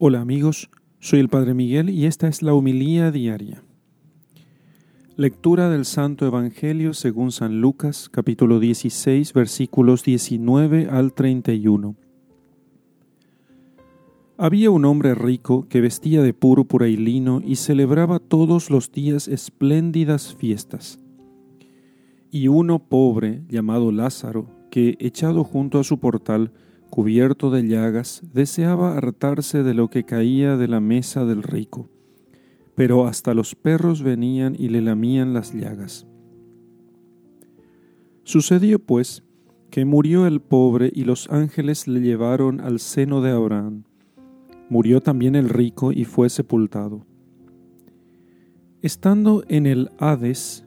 Hola amigos, soy el Padre Miguel y esta es la humilía diaria. Lectura del Santo Evangelio según San Lucas, capítulo 16, versículos 19 al 31. Había un hombre rico que vestía de púrpura y lino y celebraba todos los días espléndidas fiestas. Y uno pobre, llamado Lázaro, que, echado junto a su portal, cubierto de llagas, deseaba hartarse de lo que caía de la mesa del rico, pero hasta los perros venían y le lamían las llagas. Sucedió, pues, que murió el pobre y los ángeles le llevaron al seno de Abraham. Murió también el rico y fue sepultado. Estando en el Hades,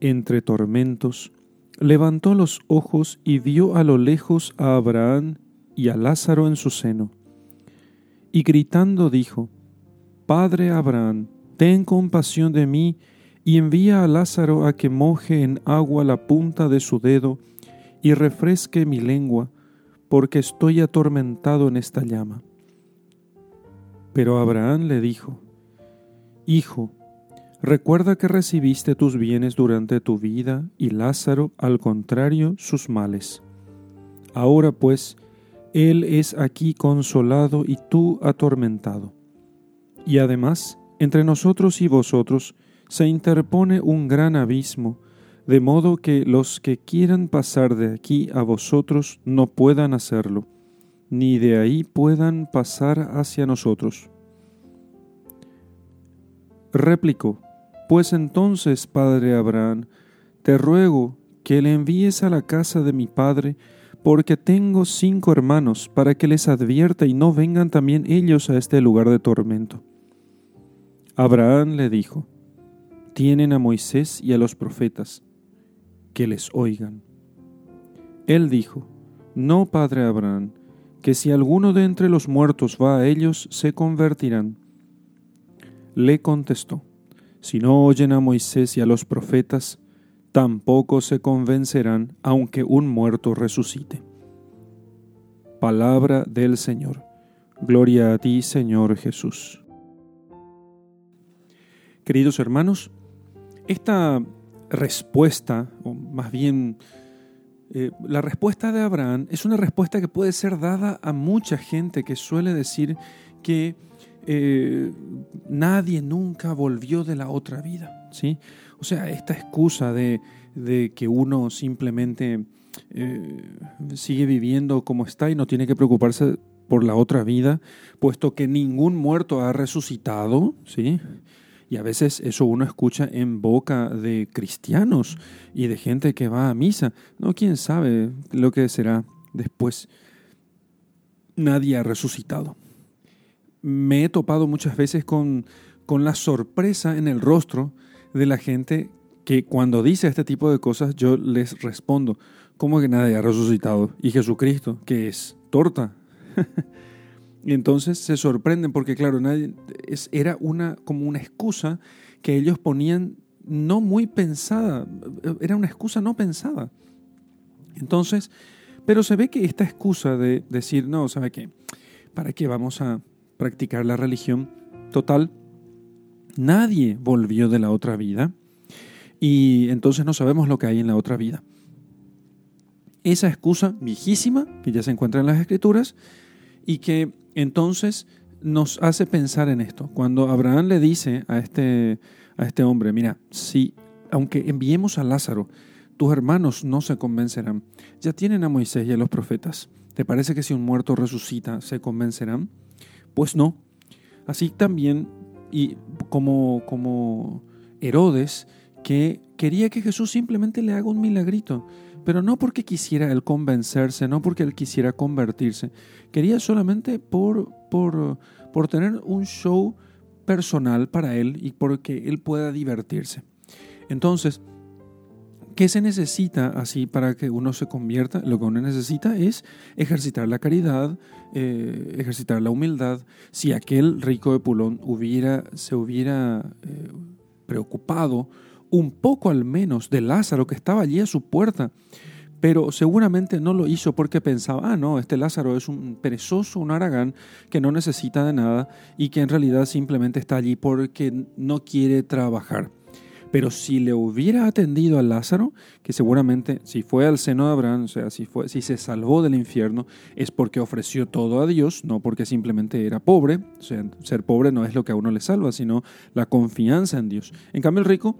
entre tormentos, levantó los ojos y vio a lo lejos a Abraham y a Lázaro en su seno. Y gritando dijo, Padre Abraham, ten compasión de mí y envía a Lázaro a que moje en agua la punta de su dedo y refresque mi lengua, porque estoy atormentado en esta llama. Pero Abraham le dijo, Hijo, recuerda que recibiste tus bienes durante tu vida y Lázaro, al contrario, sus males. Ahora pues, él es aquí consolado y tú atormentado. Y además, entre nosotros y vosotros se interpone un gran abismo, de modo que los que quieran pasar de aquí a vosotros no puedan hacerlo, ni de ahí puedan pasar hacia nosotros. Replicó, pues entonces, padre Abraham, te ruego que le envíes a la casa de mi padre, porque tengo cinco hermanos, para que les advierta y no vengan también ellos a este lugar de tormento. Abraham le dijo, tienen a Moisés y a los profetas, que les oigan. Él dijo, no, padre Abraham, que si alguno de entre los muertos va a ellos, se convertirán. Le contestó, si no oyen a Moisés y a los profetas, tampoco se convencerán aunque un muerto resucite. Palabra del Señor. Gloria a ti, Señor Jesús. Queridos hermanos, esta respuesta, o más bien eh, la respuesta de Abraham, es una respuesta que puede ser dada a mucha gente que suele decir que eh, nadie nunca volvió de la otra vida. ¿sí? O sea, esta excusa de, que uno simplemente eh, sigue viviendo como está y no tiene que preocuparse por la otra vida, puesto que ningún muerto ha resucitado, ¿sí? Y a veces eso uno escucha en boca de cristianos y de gente que va a misa. No, quién sabe lo que será después. Nadie ha resucitado. Me he topado muchas veces con, con la sorpresa en el rostro de la gente que cuando dice este tipo de cosas yo les respondo, ¿cómo que nadie ha resucitado? ¿Y Jesucristo? ¿Qué es? ¿Torta? y entonces se sorprenden porque claro, nadie, es, era una, como una excusa que ellos ponían no muy pensada, era una excusa no pensada. Entonces, pero se ve que esta excusa de decir, no, ¿sabe qué? ¿Para qué vamos a practicar la religión? Total, Nadie volvió de la otra vida y entonces no sabemos lo que hay en la otra vida. Esa excusa viejísima que ya se encuentra en las escrituras y que entonces nos hace pensar en esto. Cuando Abraham le dice a este, a este hombre, mira, si aunque enviemos a Lázaro, tus hermanos no se convencerán. Ya tienen a Moisés y a los profetas. ¿Te parece que si un muerto resucita se convencerán? Pues no. Así también y como, como Herodes, que quería que Jesús simplemente le haga un milagrito, pero no porque quisiera él convencerse, no porque él quisiera convertirse, quería solamente por, por, por tener un show personal para él y porque él pueda divertirse. Entonces, ¿Qué se necesita así para que uno se convierta? Lo que uno necesita es ejercitar la caridad, eh, ejercitar la humildad. Si aquel rico de Pulón hubiera, se hubiera eh, preocupado un poco al menos de Lázaro que estaba allí a su puerta, pero seguramente no lo hizo porque pensaba, ah, no, este Lázaro es un perezoso, un aragán que no necesita de nada y que en realidad simplemente está allí porque no quiere trabajar. Pero si le hubiera atendido a Lázaro, que seguramente si fue al seno de Abraham, o sea, si, fue, si se salvó del infierno, es porque ofreció todo a Dios, no porque simplemente era pobre. O sea, ser pobre no es lo que a uno le salva, sino la confianza en Dios. En cambio, el rico,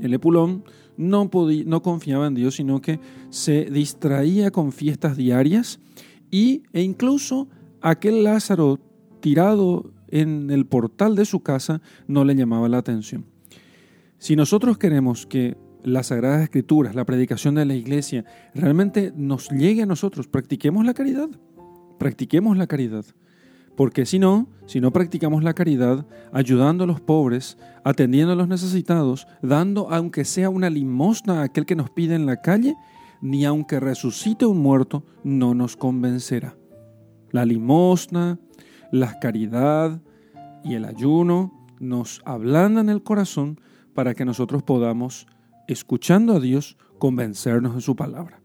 el epulón, no, podía, no confiaba en Dios, sino que se distraía con fiestas diarias y, e incluso aquel Lázaro tirado en el portal de su casa no le llamaba la atención. Si nosotros queremos que las Sagradas Escrituras, la predicación de la iglesia, realmente nos llegue a nosotros, practiquemos la caridad. Practiquemos la caridad. Porque si no, si no practicamos la caridad, ayudando a los pobres, atendiendo a los necesitados, dando aunque sea una limosna a aquel que nos pide en la calle, ni aunque resucite un muerto, no nos convencerá. La limosna, la caridad y el ayuno nos ablandan el corazón para que nosotros podamos, escuchando a Dios, convencernos de su palabra.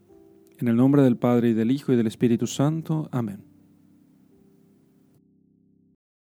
En el nombre del Padre y del Hijo y del Espíritu Santo. Amén.